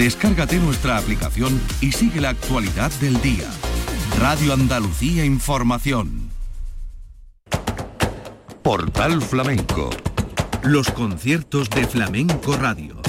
Descárgate nuestra aplicación y sigue la actualidad del día. Radio Andalucía Información. Portal Flamenco. Los conciertos de Flamenco Radio.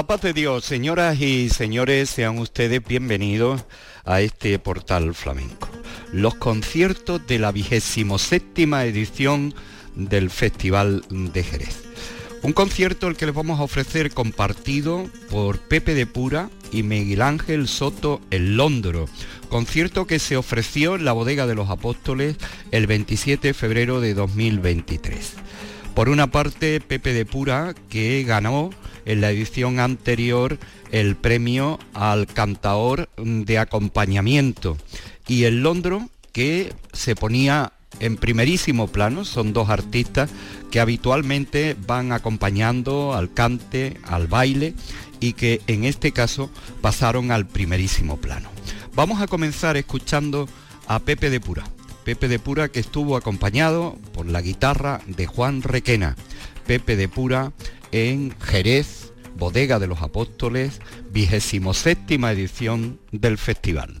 La paz de Dios, señoras y señores, sean ustedes bienvenidos a este portal flamenco. Los conciertos de la vigésimo séptima edición del Festival de Jerez. Un concierto el que les vamos a ofrecer compartido por Pepe de Pura y Miguel Ángel Soto el Londro. Concierto que se ofreció en la Bodega de los Apóstoles el 27 de febrero de 2023. Por una parte, Pepe de Pura, que ganó en la edición anterior el premio al cantaor de acompañamiento y el Londro que se ponía en primerísimo plano, son dos artistas que habitualmente van acompañando al cante, al baile y que en este caso pasaron al primerísimo plano. Vamos a comenzar escuchando a Pepe de Pura. Pepe de Pura que estuvo acompañado por la guitarra de Juan Requena. Pepe de Pura en Jerez, Bodega de los Apóstoles, vigésimo séptima edición del festival.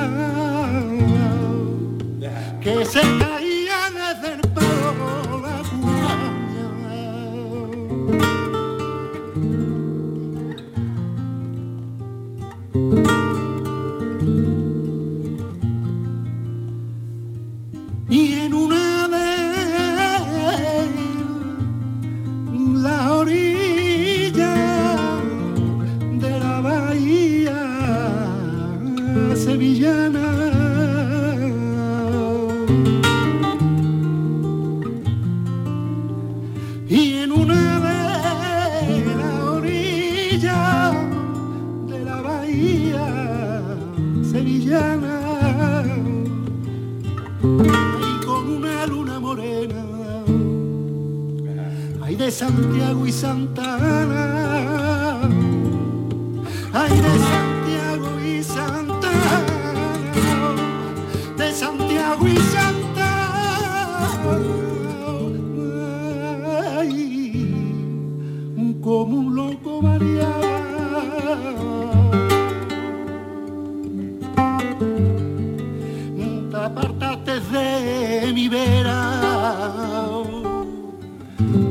de mi vera.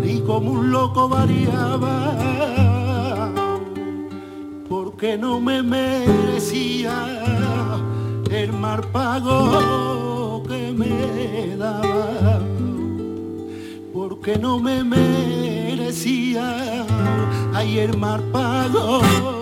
Y como un loco variaba porque no me merecía el mar pago que me daba. Porque no me merecía ayer mar pago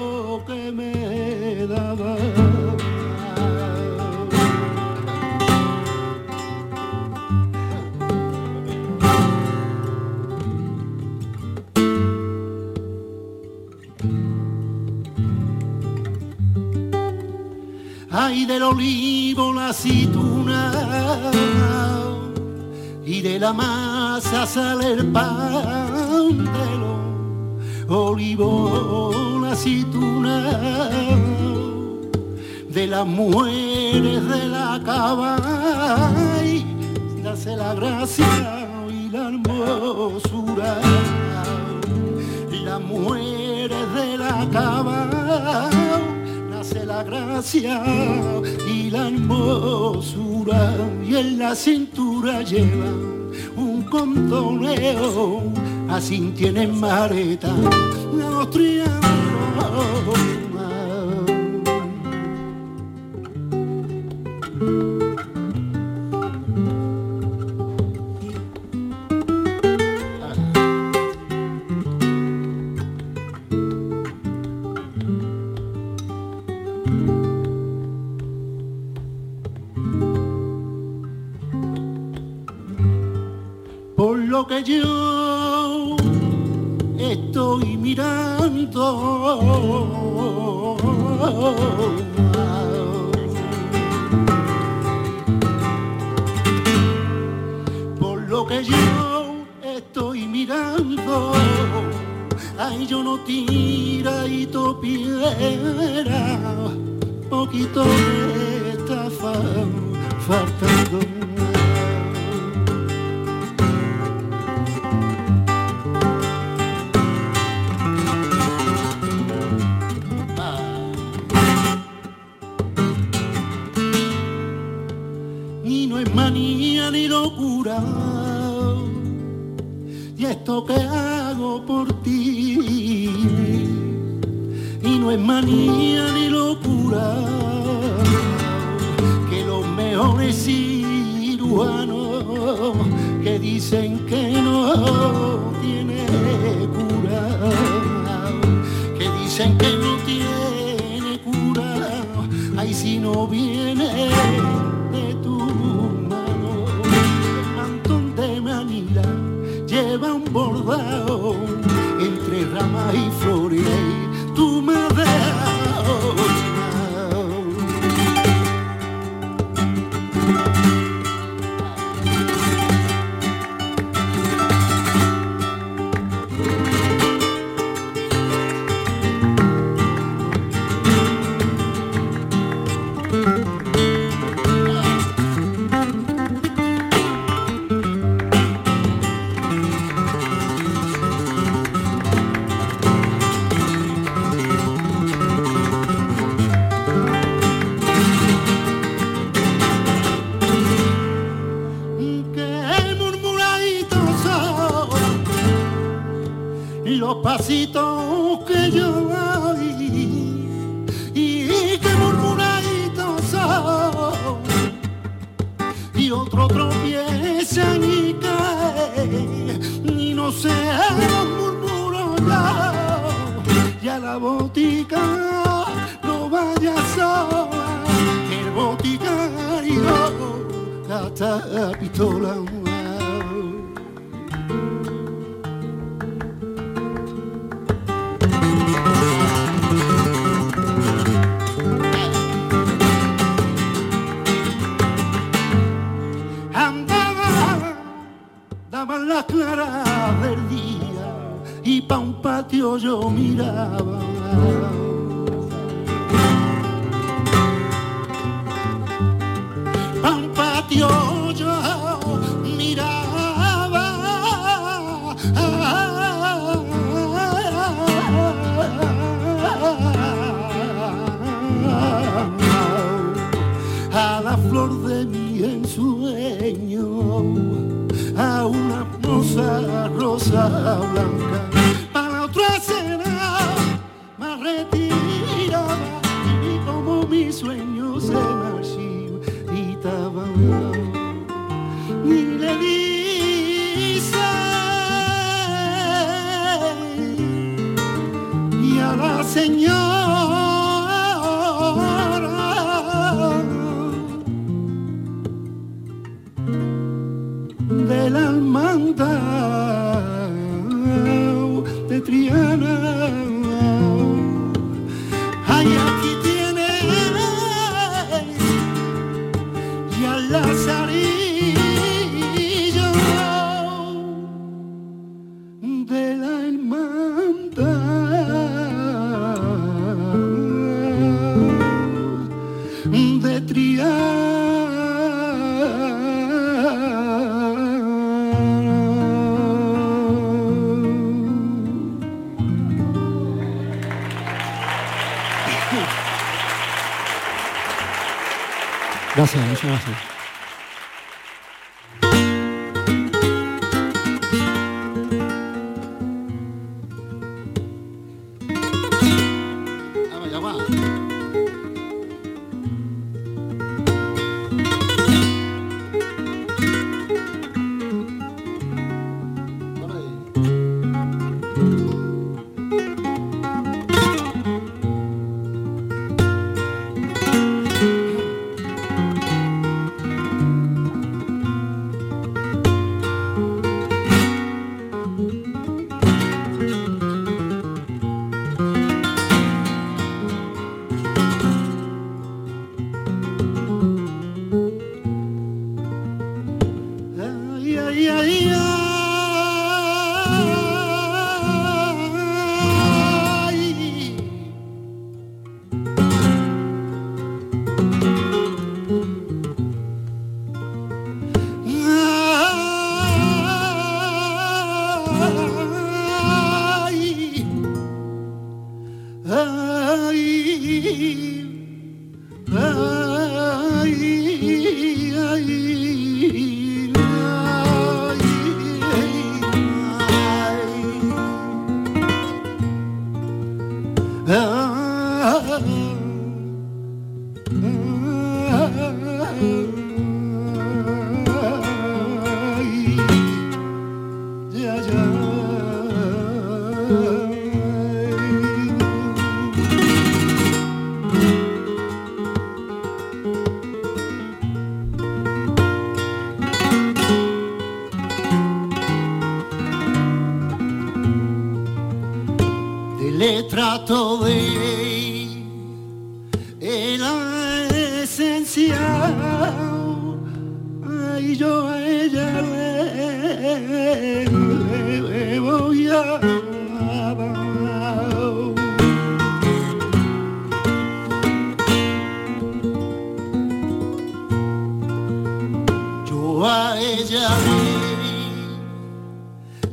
del olivo la aceituna y de la masa sale el pan de los olivo la aceituna de las mujeres de la cava y nace la gracia y la hermosura las mujeres de la cava la gracia y la hermosura y en la cintura lleva un contoneo, así tienen mareta los triángulos. Que yo estoy mirando. Por lo que yo estoy mirando, ay yo no tira y topiera, poquito me está faltando. Más retirada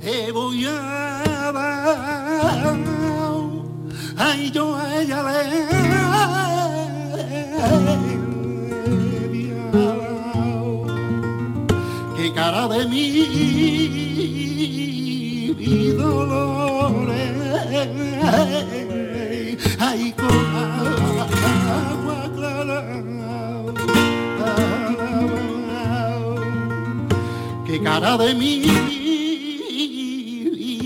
debollaba. Ay, yo a ella le dialao. Qué cara de mí, mi dolores. Ay, con agua clara. Cara de mí.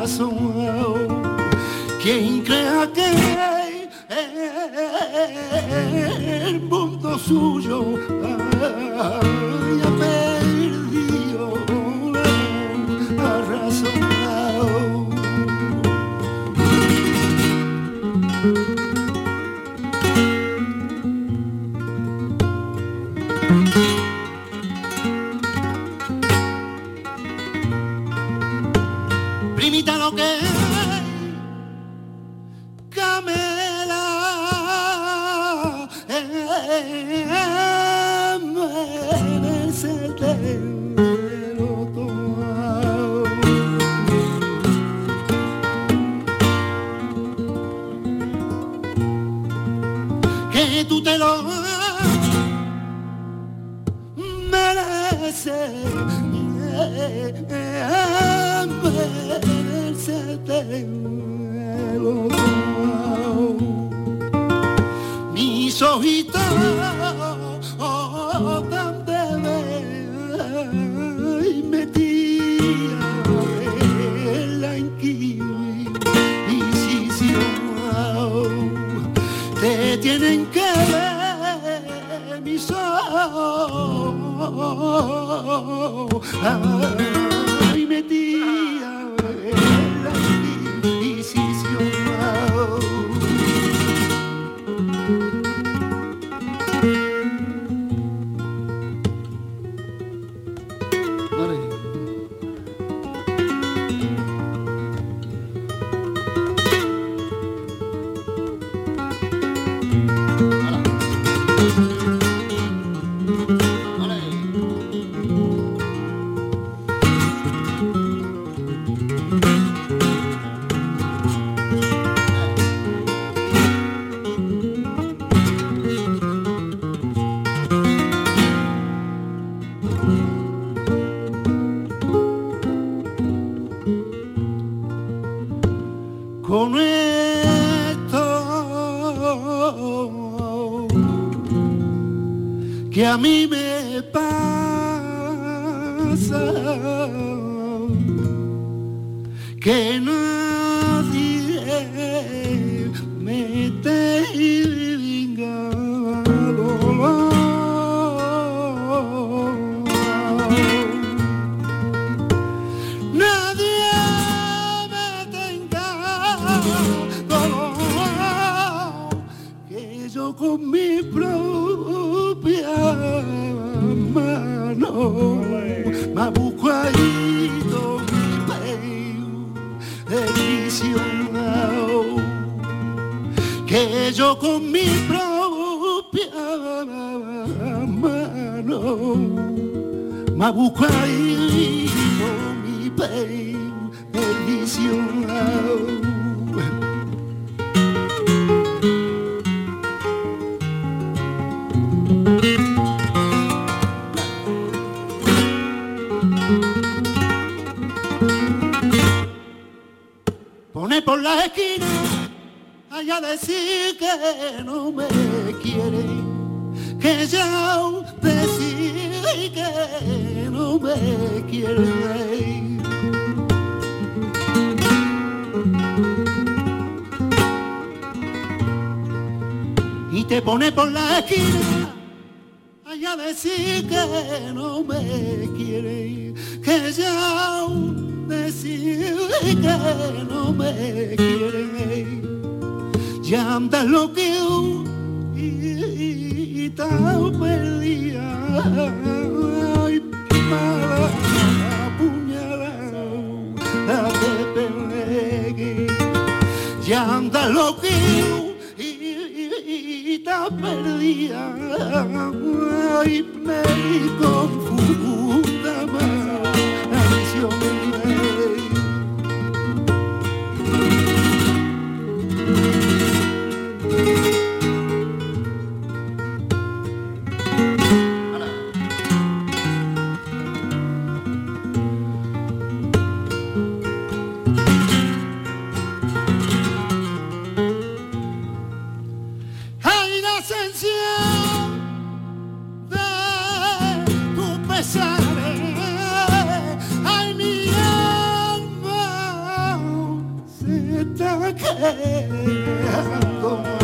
la razón. Quien crea que el mundo suyo mí me por la esquina allá decir que no me quiere que ya decidí que no me quiere. Y te pone por la esquina allá decir que no me quiere, que ya decidí que no me quiere. Ya andas lo que y tan perdida. Ay mala apuñalada te peleé ya anda lo que y tan perdida. Ay me confunda maldición está quedando por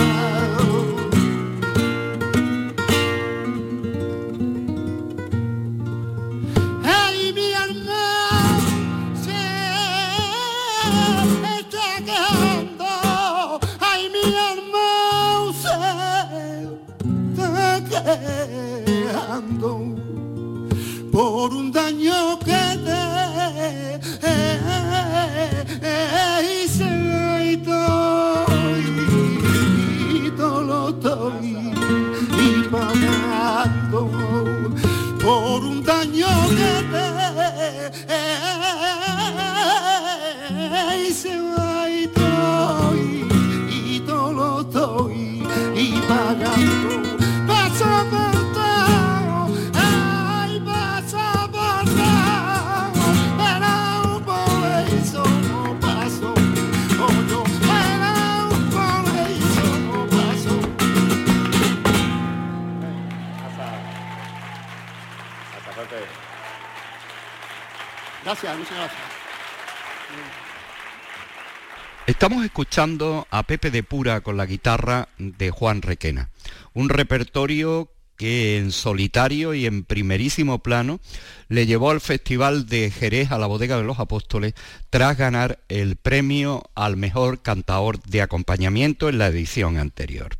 escuchando a Pepe de Pura con la guitarra de Juan Requena, un repertorio que en solitario y en primerísimo plano le llevó al Festival de Jerez a la Bodega de los Apóstoles tras ganar el premio al mejor cantador de acompañamiento en la edición anterior.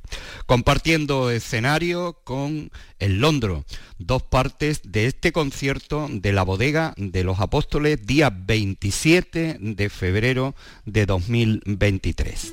Compartiendo escenario con el Londro, dos partes de este concierto de la Bodega de los Apóstoles día 27 de febrero de 2023.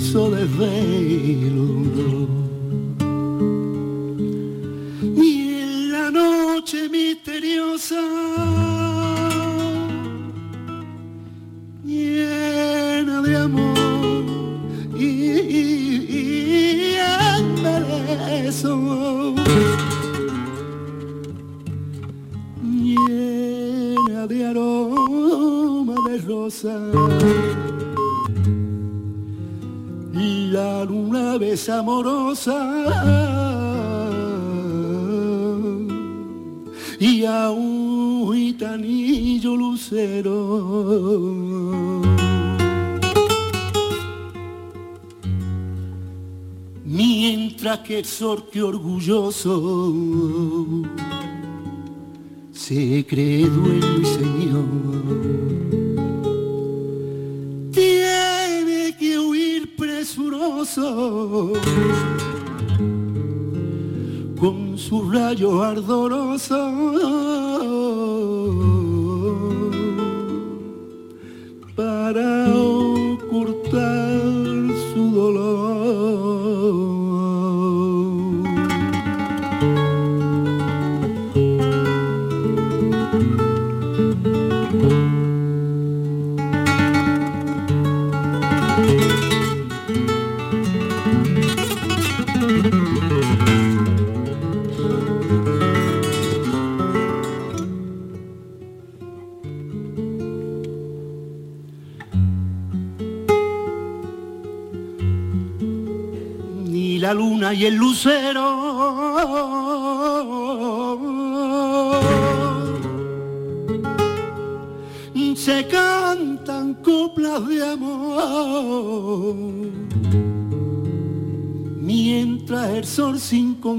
soleveiro llaves amorosa y a un gitanillo lucero. Mientras que el sorte orgulloso se cree dueño y señor. con su rayo ardoroso.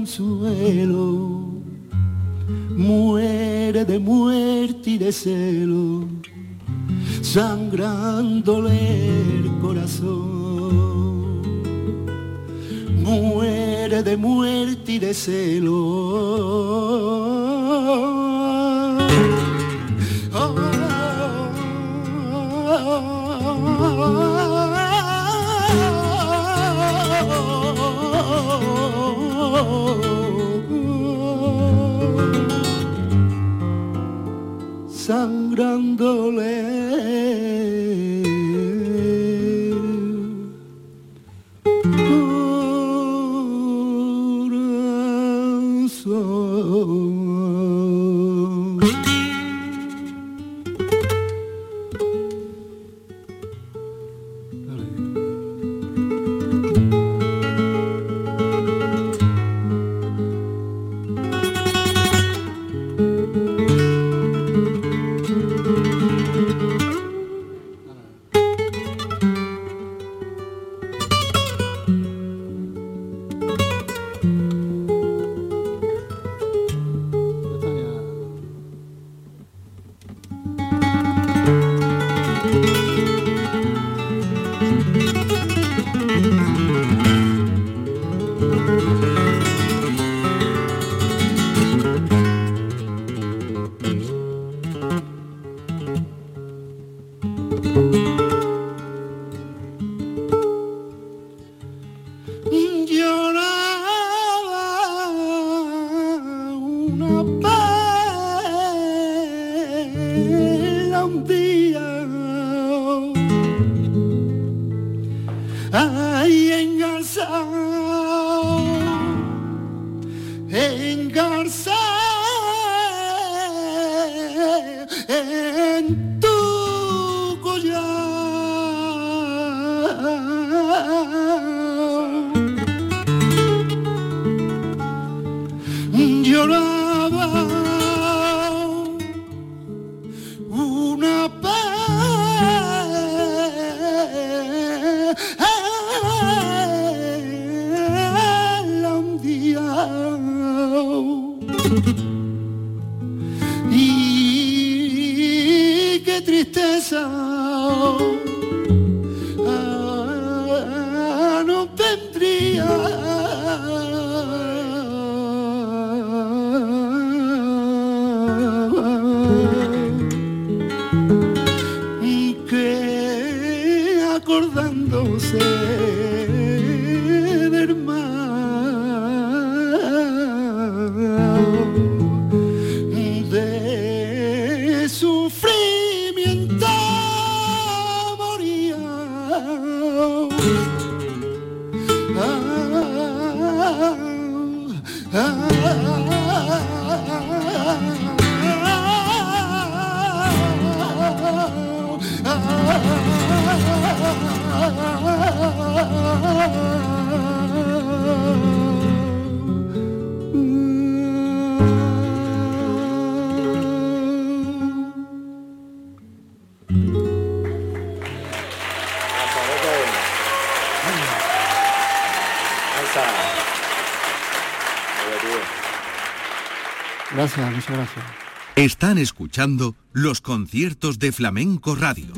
consuelo, muere de muerte y de celo, sangrándole el corazón. Muere de muerte y de celo tristeza. Gracias. Están escuchando los conciertos de Flamenco Radio.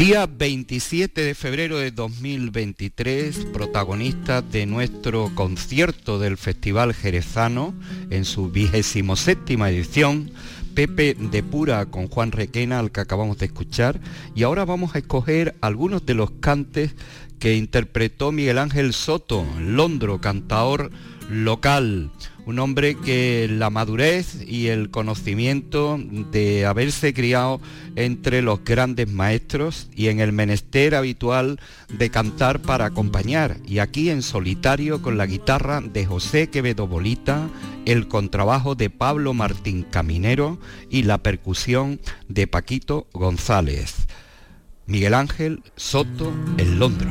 Día 27 de febrero de 2023, protagonistas de nuestro concierto del Festival Jerezano en su vigésimo séptima edición, Pepe de Pura con Juan Requena, al que acabamos de escuchar, y ahora vamos a escoger algunos de los cantes que interpretó Miguel Ángel Soto, Londro, cantaor local, un hombre que la madurez y el conocimiento de haberse criado entre los grandes maestros y en el menester habitual de cantar para acompañar, y aquí en solitario con la guitarra de José Quevedo Bolita, el contrabajo de Pablo Martín Caminero y la percusión de Paquito González. Miguel Ángel Soto, el Londro.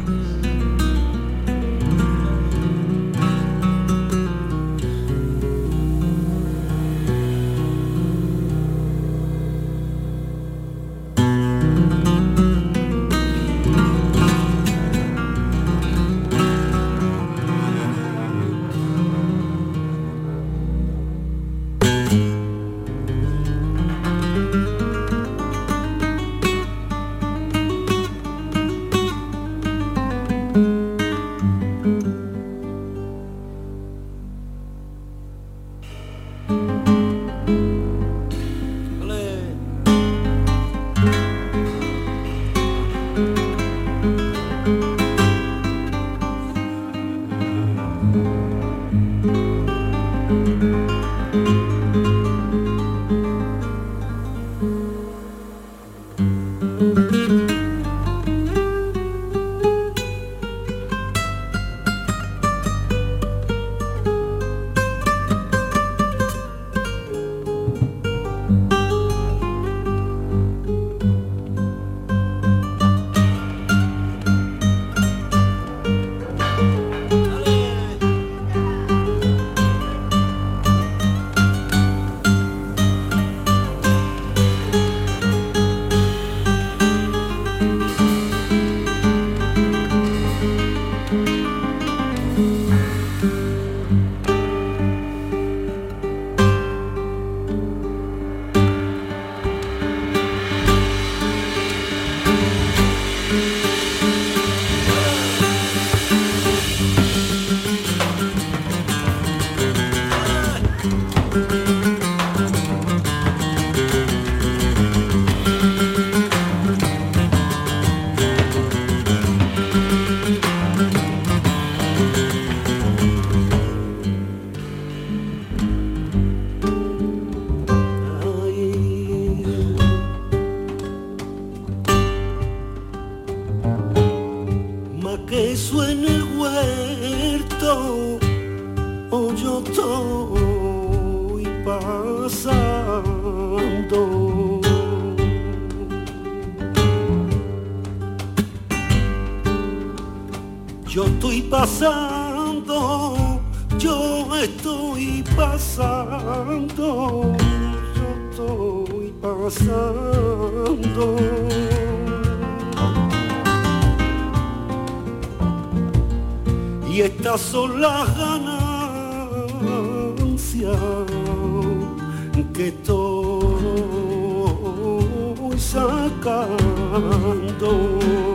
No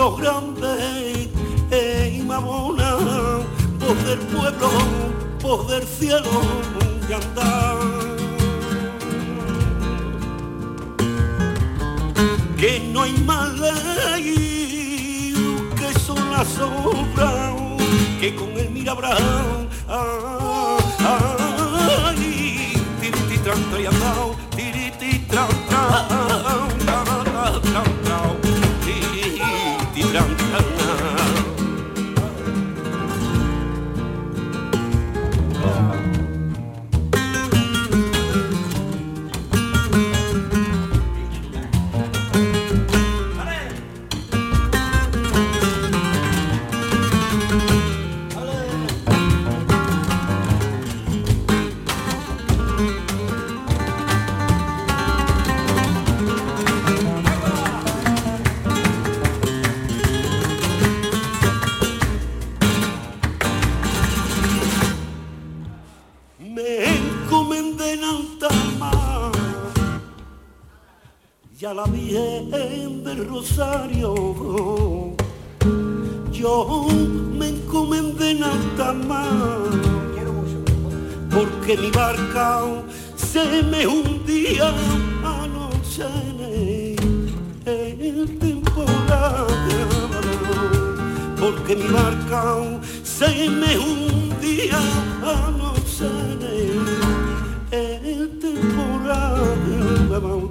el pueblo grande es mamona, poder pueblo, poder cielo y andar. Que no hay más ley que son las sombras que con el mira ah,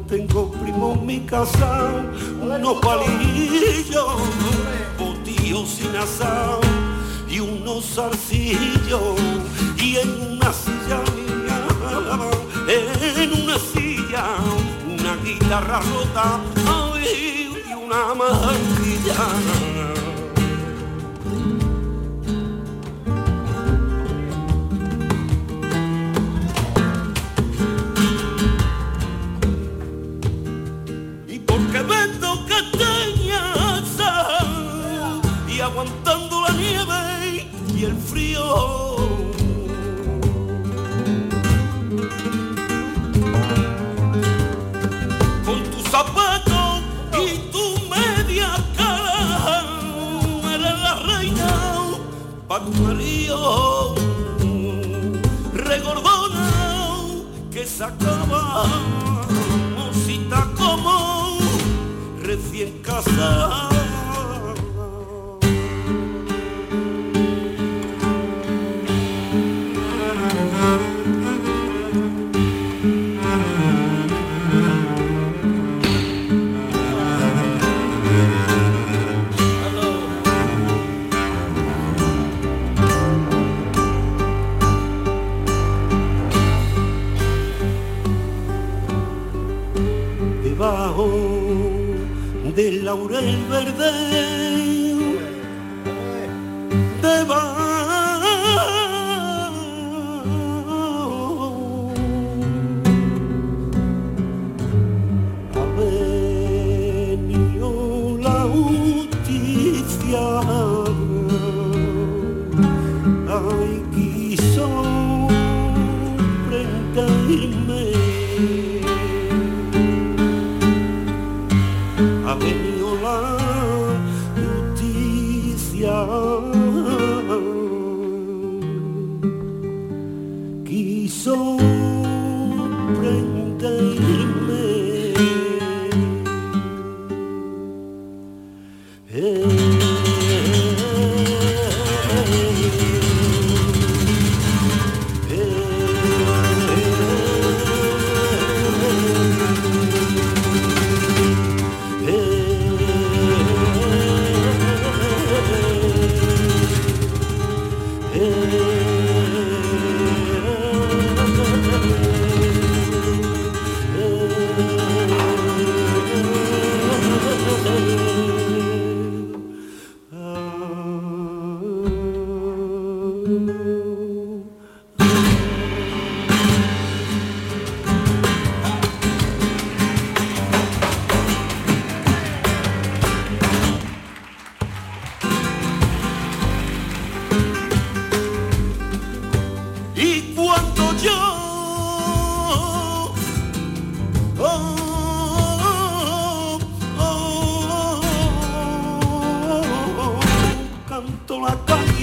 tengo primo en mi casa, unos palillos, botillos sin asado y unos zarcillos y en una silla en una silla, una guitarra rota y una manguilla. el frío. Con tu zapato y tu media cara, eres la reina para tu marido. Regordona que sacaba mosita como recién casada. Laurel verde dans la tête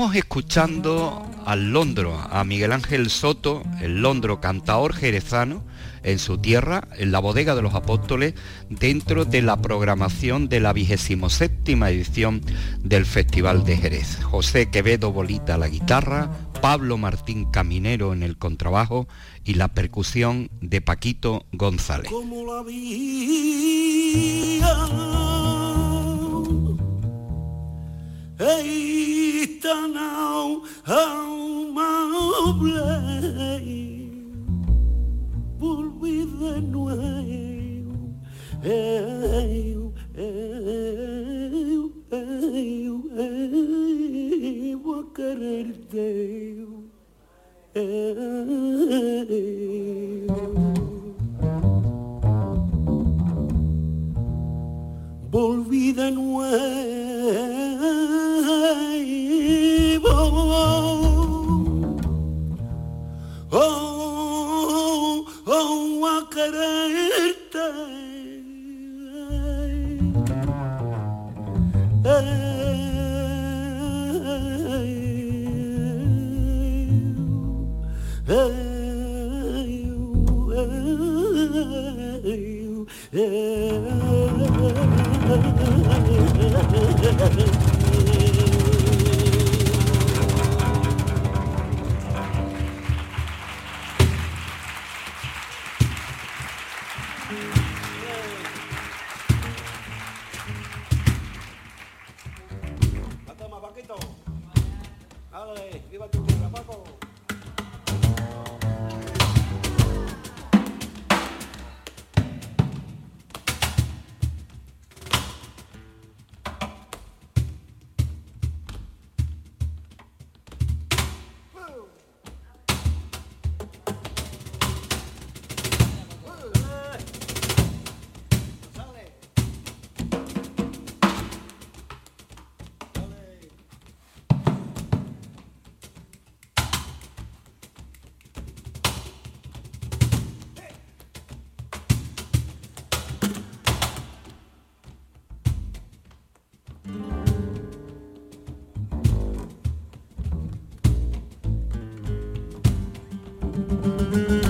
Estamos escuchando al Londro, a Miguel Ángel Soto, el Londro cantaor jerezano, en su tierra, en la bodega de los apóstoles, dentro de la programación de la vigésimo séptima edición del Festival de Jerez. José Quevedo Bolita la guitarra, Pablo Martín Caminero en el contrabajo y la percusión de Paquito González. canal, alma blood. Bye.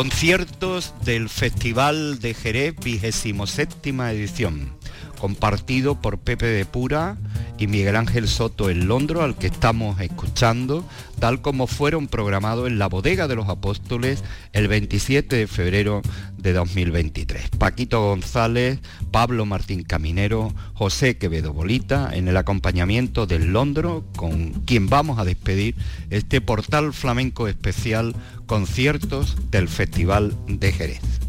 Conciertos del Festival de Jerez, 27 edición, compartido por Pepe de Pura y Miguel Ángel Soto en Londres, al que estamos escuchando, tal como fueron programados en la Bodega de los Apóstoles el 27 de febrero de 2023. Paquito González, Pablo Martín Caminero, José Quevedo Bolita, en el acompañamiento del Londro, con quien vamos a despedir este portal flamenco especial conciertos del Festival de Jerez.